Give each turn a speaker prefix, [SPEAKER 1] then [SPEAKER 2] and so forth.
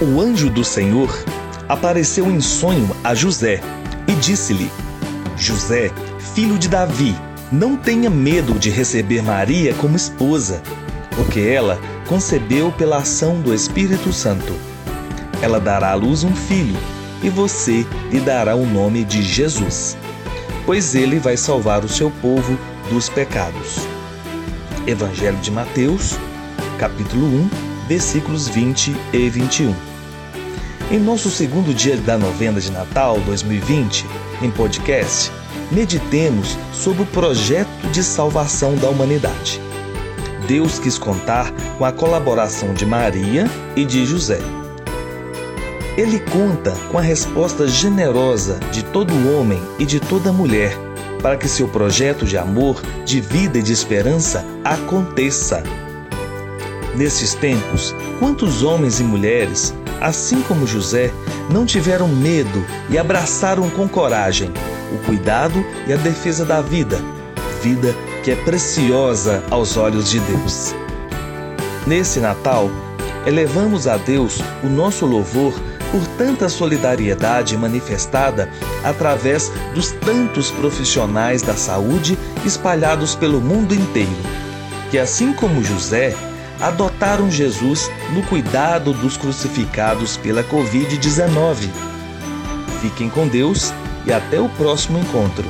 [SPEAKER 1] o anjo do Senhor apareceu em sonho a José e disse-lhe: José, filho de Davi, não tenha medo de receber Maria como esposa, porque ela concebeu pela ação do Espírito Santo. Ela dará à luz um filho, e você lhe dará o nome de Jesus, pois ele vai salvar o seu povo dos pecados. Evangelho de Mateus, capítulo 1, versículos 20 e 21. Em nosso segundo dia da novena de Natal 2020, em podcast, meditemos sobre o projeto de salvação da humanidade. Deus quis contar com a colaboração de Maria e de José. Ele conta com a resposta generosa de todo homem e de toda mulher para que seu projeto de amor, de vida e de esperança aconteça. Nesses tempos, quantos homens e mulheres, assim como José, não tiveram medo e abraçaram com coragem o cuidado e a defesa da vida, vida que é preciosa aos olhos de Deus. Nesse Natal, elevamos a Deus o nosso louvor por tanta solidariedade manifestada através dos tantos profissionais da saúde espalhados pelo mundo inteiro, que assim como José, adotaram Jesus no cuidado dos crucificados pela Covid-19. Fiquem com Deus e até o próximo encontro.